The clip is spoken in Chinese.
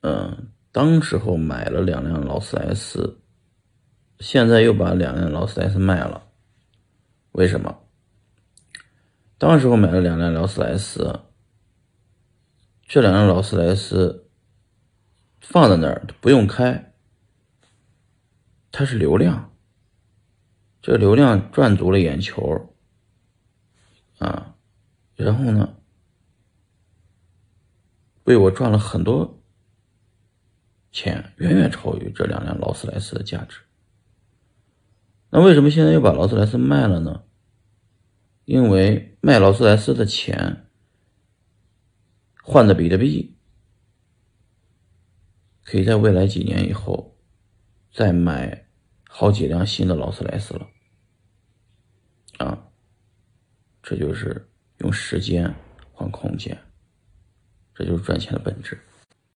嗯，当时候买了两辆劳斯莱斯，现在又把两辆劳斯莱斯卖了，为什么？当时候买了两辆劳斯莱斯，这两辆劳斯莱斯放在那儿不用开，它是流量，这流量赚足了眼球，啊，然后呢，为我赚了很多钱，远远超于这两辆劳斯莱斯的价值。那为什么现在又把劳斯莱斯卖了呢？因为卖劳斯莱斯的钱换的比特币，可以在未来几年以后再买好几辆新的劳斯莱斯了。啊，这就是用时间换空间，这就是赚钱的本质。